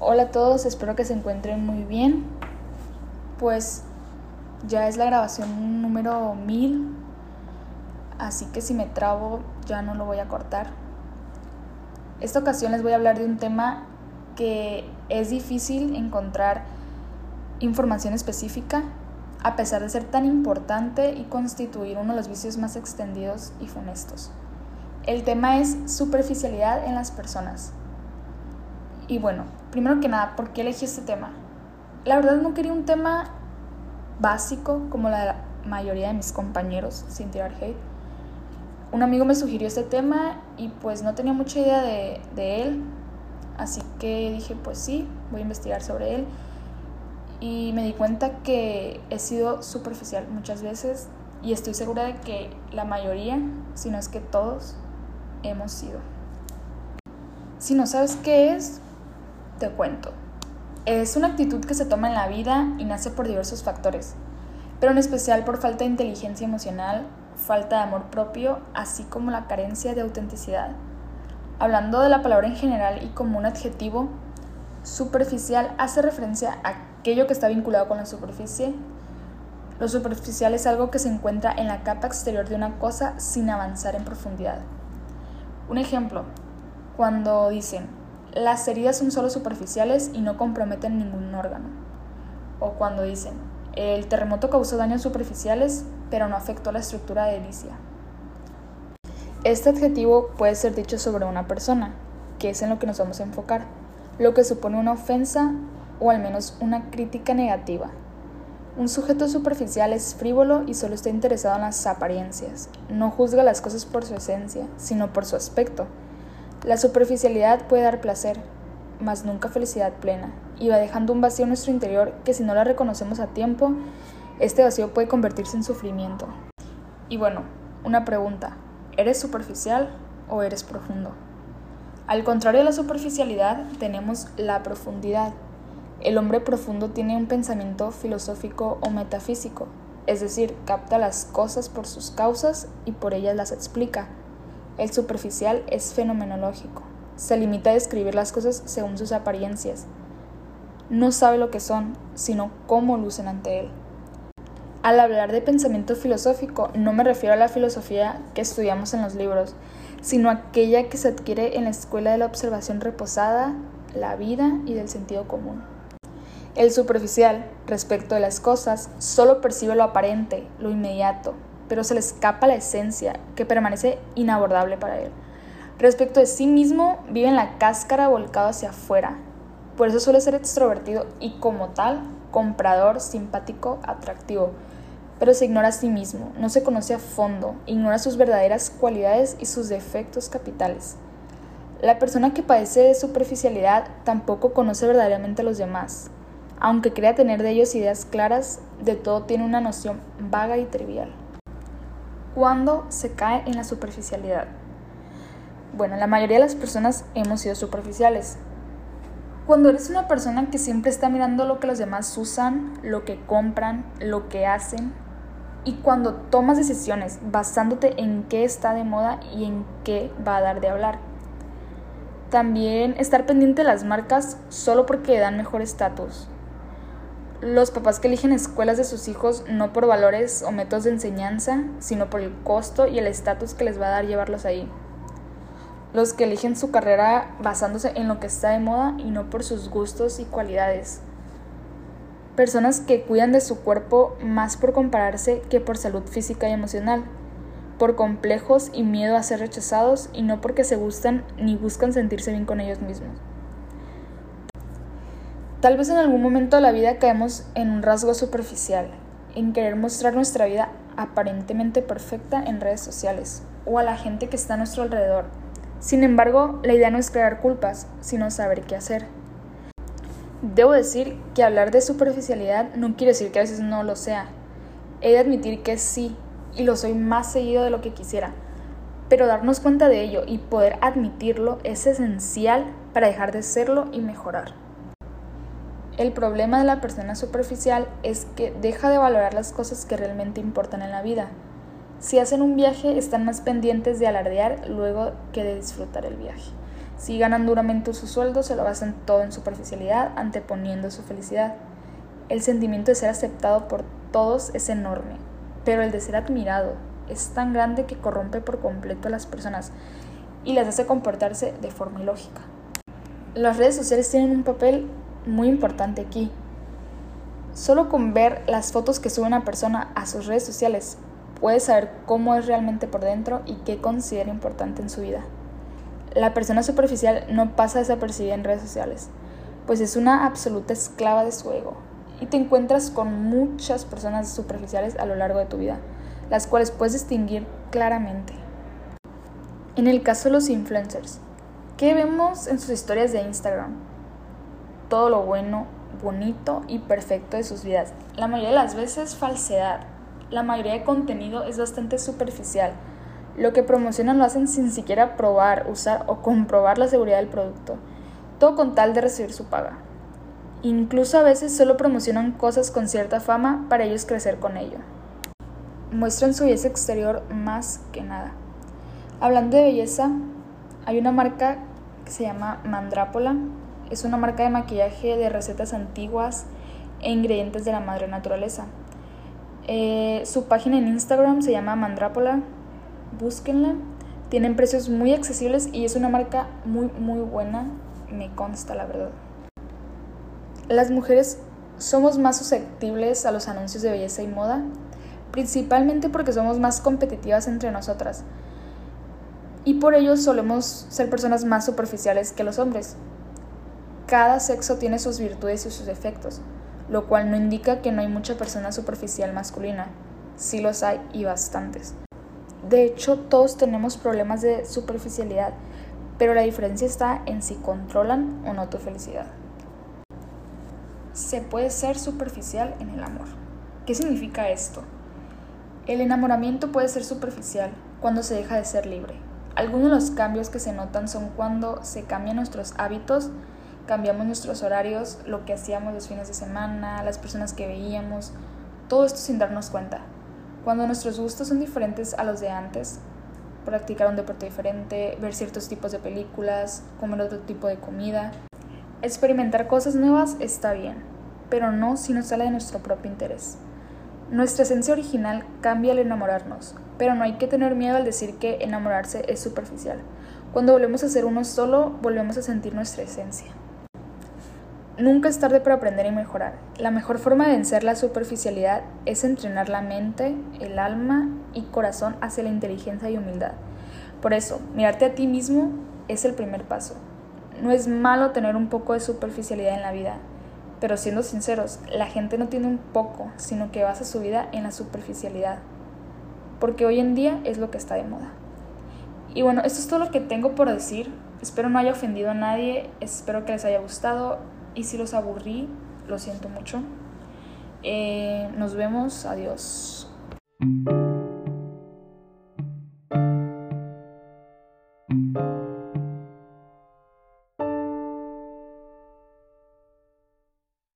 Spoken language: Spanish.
Hola a todos, espero que se encuentren muy bien. Pues ya es la grabación número 1000, así que si me trabo ya no lo voy a cortar. Esta ocasión les voy a hablar de un tema que es difícil encontrar información específica, a pesar de ser tan importante y constituir uno de los vicios más extendidos y funestos. El tema es superficialidad en las personas. Y bueno, primero que nada, ¿por qué elegí este tema? La verdad no quería un tema básico como la mayoría de mis compañeros, sin tirar hate. Un amigo me sugirió este tema y pues no tenía mucha idea de, de él, así que dije pues sí, voy a investigar sobre él. Y me di cuenta que he sido superficial muchas veces y estoy segura de que la mayoría, si no es que todos, hemos sido. Si no sabes qué es, te cuento. Es una actitud que se toma en la vida y nace por diversos factores, pero en especial por falta de inteligencia emocional, falta de amor propio, así como la carencia de autenticidad. Hablando de la palabra en general y como un adjetivo, superficial hace referencia a aquello que está vinculado con la superficie. Lo superficial es algo que se encuentra en la capa exterior de una cosa sin avanzar en profundidad. Un ejemplo, cuando dicen, las heridas son solo superficiales y no comprometen ningún órgano. O cuando dicen, el terremoto causó daños superficiales, pero no afectó la estructura de edilicia. Este adjetivo puede ser dicho sobre una persona, que es en lo que nos vamos a enfocar, lo que supone una ofensa o al menos una crítica negativa. Un sujeto superficial es frívolo y solo está interesado en las apariencias. No juzga las cosas por su esencia, sino por su aspecto la superficialidad puede dar placer, mas nunca felicidad plena, y va dejando un vacío en nuestro interior que si no la reconocemos a tiempo, este vacío puede convertirse en sufrimiento. Y bueno, una pregunta, ¿eres superficial o eres profundo? Al contrario de la superficialidad, tenemos la profundidad. El hombre profundo tiene un pensamiento filosófico o metafísico, es decir, capta las cosas por sus causas y por ellas las explica el superficial es fenomenológico. Se limita a describir las cosas según sus apariencias. No sabe lo que son, sino cómo lucen ante él. Al hablar de pensamiento filosófico, no me refiero a la filosofía que estudiamos en los libros, sino aquella que se adquiere en la escuela de la observación reposada, la vida y del sentido común. El superficial, respecto de las cosas, solo percibe lo aparente, lo inmediato, pero se le escapa la esencia que permanece inabordable para él. Respecto de sí mismo, vive en la cáscara volcado hacia afuera. Por eso suele ser extrovertido y como tal, comprador, simpático, atractivo. Pero se ignora a sí mismo, no se conoce a fondo, ignora sus verdaderas cualidades y sus defectos capitales. La persona que padece de superficialidad tampoco conoce verdaderamente a los demás. Aunque crea tener de ellos ideas claras, de todo tiene una noción vaga y trivial cuando se cae en la superficialidad. Bueno, la mayoría de las personas hemos sido superficiales. Cuando eres una persona que siempre está mirando lo que los demás usan, lo que compran, lo que hacen, y cuando tomas decisiones basándote en qué está de moda y en qué va a dar de hablar. También estar pendiente de las marcas solo porque dan mejor estatus, los papás que eligen escuelas de sus hijos no por valores o métodos de enseñanza, sino por el costo y el estatus que les va a dar llevarlos ahí. Los que eligen su carrera basándose en lo que está de moda y no por sus gustos y cualidades. Personas que cuidan de su cuerpo más por compararse que por salud física y emocional, por complejos y miedo a ser rechazados y no porque se gustan ni buscan sentirse bien con ellos mismos. Tal vez en algún momento de la vida caemos en un rasgo superficial, en querer mostrar nuestra vida aparentemente perfecta en redes sociales o a la gente que está a nuestro alrededor. Sin embargo, la idea no es crear culpas, sino saber qué hacer. Debo decir que hablar de superficialidad no quiere decir que a veces no lo sea. He de admitir que sí, y lo soy más seguido de lo que quisiera. Pero darnos cuenta de ello y poder admitirlo es esencial para dejar de serlo y mejorar. El problema de la persona superficial es que deja de valorar las cosas que realmente importan en la vida. Si hacen un viaje, están más pendientes de alardear luego que de disfrutar el viaje. Si ganan duramente su sueldo, se lo basan todo en superficialidad, anteponiendo su felicidad. El sentimiento de ser aceptado por todos es enorme, pero el de ser admirado es tan grande que corrompe por completo a las personas y las hace comportarse de forma ilógica. Las redes sociales tienen un papel muy importante aquí. Solo con ver las fotos que sube una persona a sus redes sociales, puedes saber cómo es realmente por dentro y qué considera importante en su vida. La persona superficial no pasa desapercibida en redes sociales, pues es una absoluta esclava de su ego. Y te encuentras con muchas personas superficiales a lo largo de tu vida, las cuales puedes distinguir claramente. En el caso de los influencers, ¿qué vemos en sus historias de Instagram? Todo lo bueno, bonito y perfecto de sus vidas. La mayoría de las veces falsedad. La mayoría de contenido es bastante superficial. Lo que promocionan lo hacen sin siquiera probar, usar o comprobar la seguridad del producto. Todo con tal de recibir su paga. Incluso a veces solo promocionan cosas con cierta fama para ellos crecer con ello. Muestran su belleza exterior más que nada. Hablando de belleza, hay una marca que se llama Mandrápola. Es una marca de maquillaje de recetas antiguas e ingredientes de la madre naturaleza. Eh, su página en Instagram se llama Mandrápola. Búsquenla. Tienen precios muy accesibles y es una marca muy, muy buena. Me consta, la verdad. Las mujeres somos más susceptibles a los anuncios de belleza y moda, principalmente porque somos más competitivas entre nosotras. Y por ello solemos ser personas más superficiales que los hombres. Cada sexo tiene sus virtudes y sus defectos, lo cual no indica que no hay mucha persona superficial masculina. Sí los hay y bastantes. De hecho, todos tenemos problemas de superficialidad, pero la diferencia está en si controlan o no tu felicidad se puede ser superficial en el amor. ¿Qué significa esto? El enamoramiento puede ser superficial cuando se deja de ser libre. Algunos de los cambios que se notan son cuando se cambian nuestros hábitos, cambiamos nuestros horarios, lo que hacíamos los fines de semana, las personas que veíamos, todo esto sin darnos cuenta. Cuando nuestros gustos son diferentes a los de antes, practicar un deporte diferente, ver ciertos tipos de películas, comer otro tipo de comida, Experimentar cosas nuevas está bien, pero no si no sale de nuestro propio interés. Nuestra esencia original cambia al enamorarnos, pero no hay que tener miedo al decir que enamorarse es superficial. Cuando volvemos a ser uno solo, volvemos a sentir nuestra esencia. Nunca es tarde para aprender y mejorar. La mejor forma de vencer la superficialidad es entrenar la mente, el alma y corazón hacia la inteligencia y humildad. Por eso, mirarte a ti mismo es el primer paso. No es malo tener un poco de superficialidad en la vida, pero siendo sinceros, la gente no tiene un poco, sino que basa su vida en la superficialidad, porque hoy en día es lo que está de moda. Y bueno, esto es todo lo que tengo por decir. Espero no haya ofendido a nadie, espero que les haya gustado y si los aburrí, lo siento mucho. Eh, nos vemos, adiós.